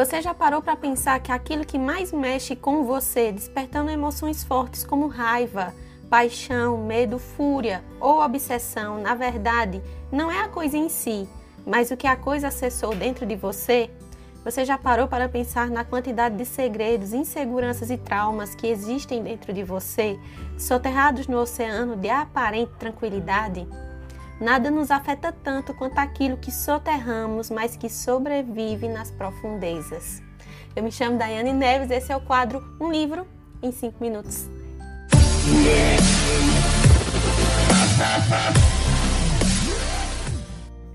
Você já parou para pensar que aquilo que mais mexe com você, despertando emoções fortes como raiva, paixão, medo, fúria ou obsessão, na verdade, não é a coisa em si, mas o que a coisa acessou dentro de você? Você já parou para pensar na quantidade de segredos, inseguranças e traumas que existem dentro de você, soterrados no oceano de aparente tranquilidade? Nada nos afeta tanto quanto aquilo que soterramos, mas que sobrevive nas profundezas. Eu me chamo Daiane Neves, esse é o quadro Um Livro em 5 Minutos.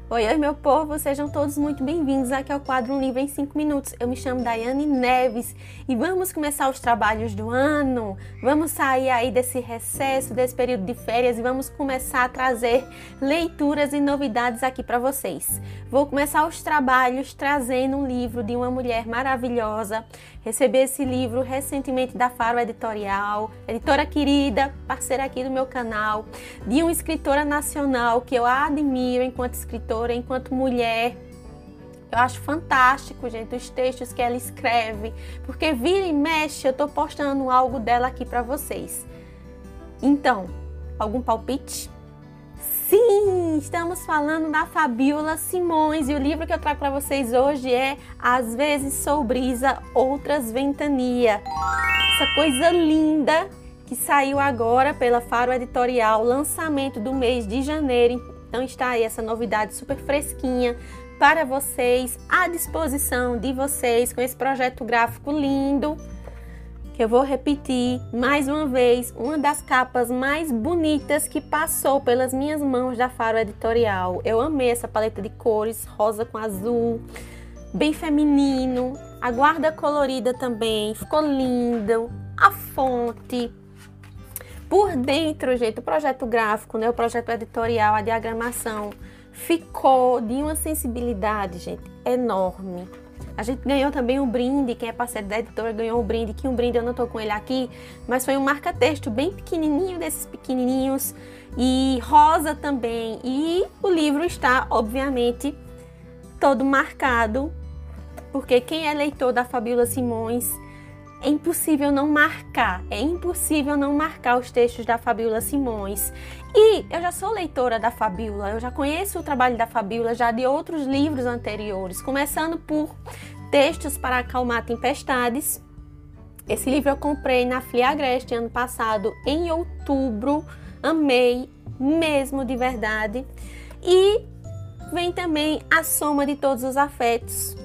Oi, oi, meu povo, sejam todos muito bem-vindos aqui ao quadro Um Livro em 5 Minutos. Eu me chamo Daiane Neves e vamos começar os trabalhos do ano. Vamos sair aí desse recesso, desse período de férias e vamos começar a trazer leituras e novidades aqui para vocês. Vou começar os trabalhos trazendo um livro de uma mulher maravilhosa. Recebi esse livro recentemente da Faro Editorial, editora querida, parceira aqui do meu canal, de uma escritora nacional que eu admiro enquanto escritora escritora, enquanto mulher. Eu acho fantástico, gente, os textos que ela escreve, porque vira e mexe, eu tô postando algo dela aqui para vocês. Então, algum palpite? Sim, estamos falando da Fabiola Simões e o livro que eu trago para vocês hoje é Às vezes sou brisa, outras ventania. Essa coisa linda que saiu agora pela Faro Editorial, lançamento do mês de janeiro então está aí essa novidade super fresquinha para vocês, à disposição de vocês com esse projeto gráfico lindo. Que eu vou repetir mais uma vez, uma das capas mais bonitas que passou pelas minhas mãos da Faro Editorial. Eu amei essa paleta de cores, rosa com azul, bem feminino. A guarda colorida também, ficou lindo. A fonte, por dentro, gente, o projeto gráfico, né, o projeto editorial, a diagramação, ficou de uma sensibilidade, gente, enorme. A gente ganhou também um brinde, quem é parceiro da editora ganhou um brinde, que um brinde eu não tô com ele aqui, mas foi um marca-texto bem pequenininho, desses pequenininhos, e rosa também. E o livro está, obviamente, todo marcado, porque quem é leitor da Fabíola Simões é impossível não marcar, é impossível não marcar os textos da Fabiola Simões. E eu já sou leitora da Fabiola, eu já conheço o trabalho da Fabiola já de outros livros anteriores, começando por Textos para Acalmar Tempestades. Esse livro eu comprei na Fliagreste ano passado, em outubro. Amei mesmo de verdade. E vem também A Soma de Todos os Afetos,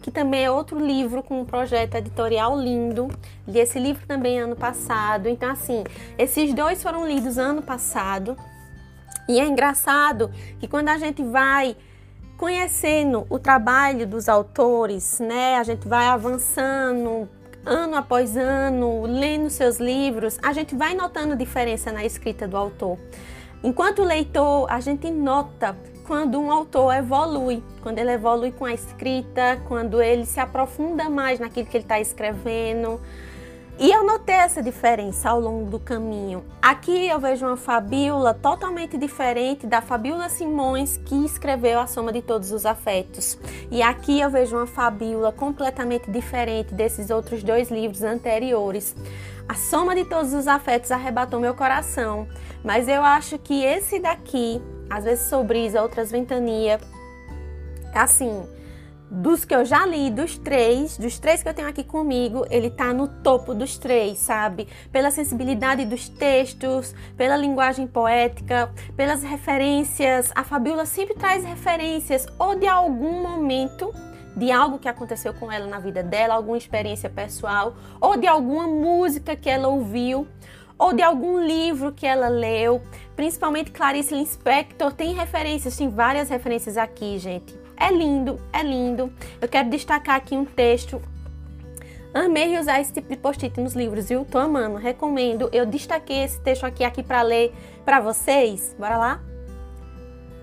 que também é outro livro com um projeto editorial lindo. Li esse livro também ano passado. Então, assim, esses dois foram lidos ano passado. E é engraçado que quando a gente vai conhecendo o trabalho dos autores, né, a gente vai avançando ano após ano, lendo seus livros, a gente vai notando diferença na escrita do autor. Enquanto leitor, a gente nota quando um autor evolui, quando ele evolui com a escrita, quando ele se aprofunda mais naquilo que ele está escrevendo. E eu notei essa diferença ao longo do caminho. Aqui eu vejo uma Fabíola totalmente diferente da Fabíola Simões, que escreveu A Soma de Todos os Afetos. E aqui eu vejo uma Fabíola completamente diferente desses outros dois livros anteriores. A Soma de Todos os Afetos arrebatou meu coração, mas eu acho que esse daqui às vezes sou brisa, outras ventania. Assim, dos que eu já li, dos três, dos três que eu tenho aqui comigo, ele tá no topo dos três, sabe? Pela sensibilidade dos textos, pela linguagem poética, pelas referências. A Fabiola sempre traz referências ou de algum momento de algo que aconteceu com ela na vida dela, alguma experiência pessoal, ou de alguma música que ela ouviu, ou de algum livro que ela leu. Principalmente Clarice Lispector tem referências, tem várias referências aqui, gente. É lindo, é lindo. Eu quero destacar aqui um texto. Amei usar esse tipo de post-it nos livros, viu? Tô amando, recomendo. Eu destaquei esse texto aqui, aqui para ler para vocês. Bora lá?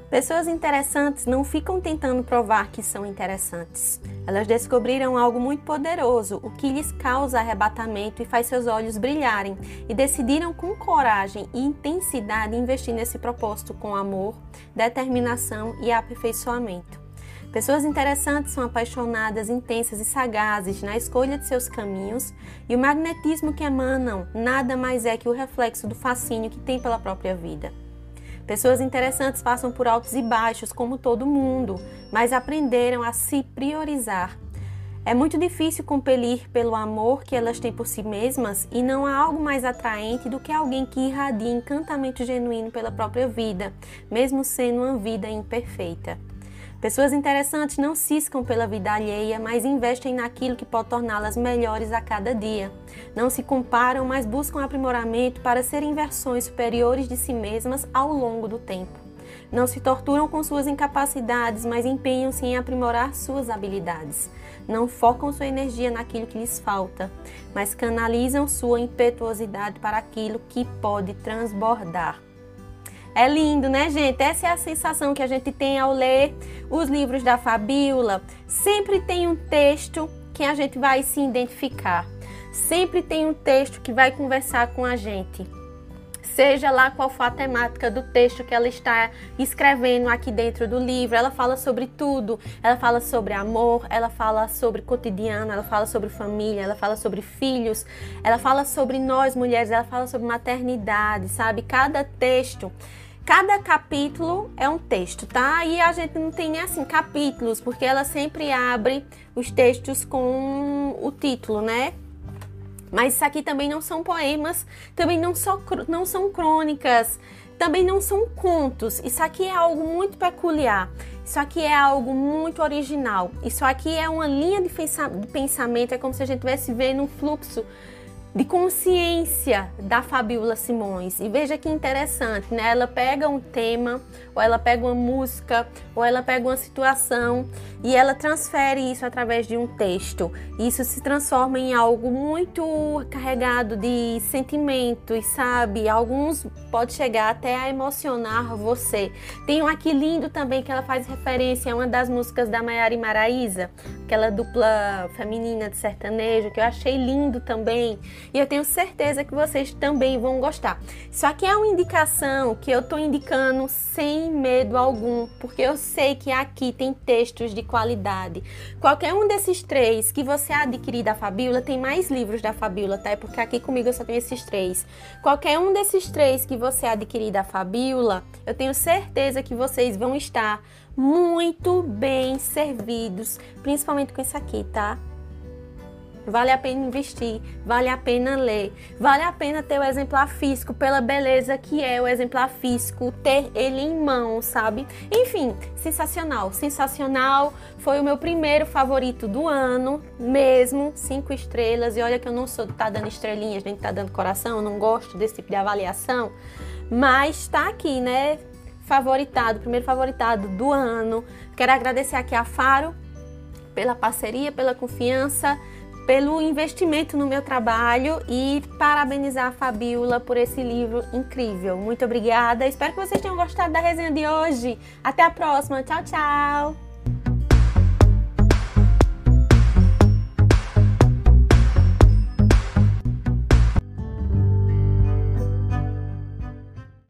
Pessoas interessantes não ficam tentando provar que são interessantes. Elas descobriram algo muito poderoso, o que lhes causa arrebatamento e faz seus olhos brilharem, e decidiram com coragem e intensidade investir nesse propósito com amor, determinação e aperfeiçoamento. Pessoas interessantes são apaixonadas, intensas e sagazes na escolha de seus caminhos, e o magnetismo que emanam nada mais é que o reflexo do fascínio que tem pela própria vida. Pessoas interessantes passam por altos e baixos, como todo mundo, mas aprenderam a se priorizar. É muito difícil compelir pelo amor que elas têm por si mesmas e não há algo mais atraente do que alguém que irradia encantamento genuíno pela própria vida, mesmo sendo uma vida imperfeita. Pessoas interessantes não ciscam pela vida alheia, mas investem naquilo que pode torná-las melhores a cada dia. Não se comparam, mas buscam aprimoramento para serem versões superiores de si mesmas ao longo do tempo. Não se torturam com suas incapacidades, mas empenham-se em aprimorar suas habilidades. Não focam sua energia naquilo que lhes falta, mas canalizam sua impetuosidade para aquilo que pode transbordar. É lindo, né, gente? Essa é a sensação que a gente tem ao ler os livros da Fabíola. Sempre tem um texto que a gente vai se identificar. Sempre tem um texto que vai conversar com a gente. Seja lá qual for a temática do texto que ela está escrevendo aqui dentro do livro, ela fala sobre tudo. Ela fala sobre amor, ela fala sobre cotidiano, ela fala sobre família, ela fala sobre filhos, ela fala sobre nós mulheres, ela fala sobre maternidade, sabe? Cada texto Cada capítulo é um texto, tá? E a gente não tem assim capítulos, porque ela sempre abre os textos com o título, né? Mas isso aqui também não são poemas, também não, só, não são crônicas, também não são contos. Isso aqui é algo muito peculiar. Isso aqui é algo muito original. Isso aqui é uma linha de pensamento, é como se a gente estivesse vendo um fluxo de consciência da Fabiola Simões. E veja que interessante, né? Ela pega um tema, ou ela pega uma música, ou ela pega uma situação e ela transfere isso através de um texto. Isso se transforma em algo muito carregado de sentimentos, sabe? Alguns pode chegar até a emocionar você. Tem um aqui lindo também que ela faz referência a uma das músicas da Maiara e Maraísa, aquela dupla feminina de sertanejo que eu achei lindo também. E eu tenho certeza que vocês também vão gostar. Isso aqui é uma indicação que eu estou indicando sem medo algum, porque eu sei que aqui tem textos de qualidade. Qualquer um desses três que você adquirir da Fabíola, tem mais livros da Fabíola, tá? É porque aqui comigo eu só tenho esses três. Qualquer um desses três que você adquirir da Fabíola, eu tenho certeza que vocês vão estar muito bem servidos, principalmente com esse aqui, tá? Vale a pena investir, vale a pena ler, vale a pena ter o exemplar físico pela beleza que é o exemplar físico, ter ele em mão, sabe? Enfim, sensacional, sensacional. Foi o meu primeiro favorito do ano, mesmo, cinco estrelas. E olha que eu não sou de tá dando estrelinhas, nem de tá dando coração, eu não gosto desse tipo de avaliação, mas tá aqui, né? Favoritado, primeiro favoritado do ano. Quero agradecer aqui a Faro pela parceria, pela confiança pelo investimento no meu trabalho e parabenizar a Fabiola por esse livro incrível. Muito obrigada. Espero que vocês tenham gostado da resenha de hoje. Até a próxima. Tchau, tchau.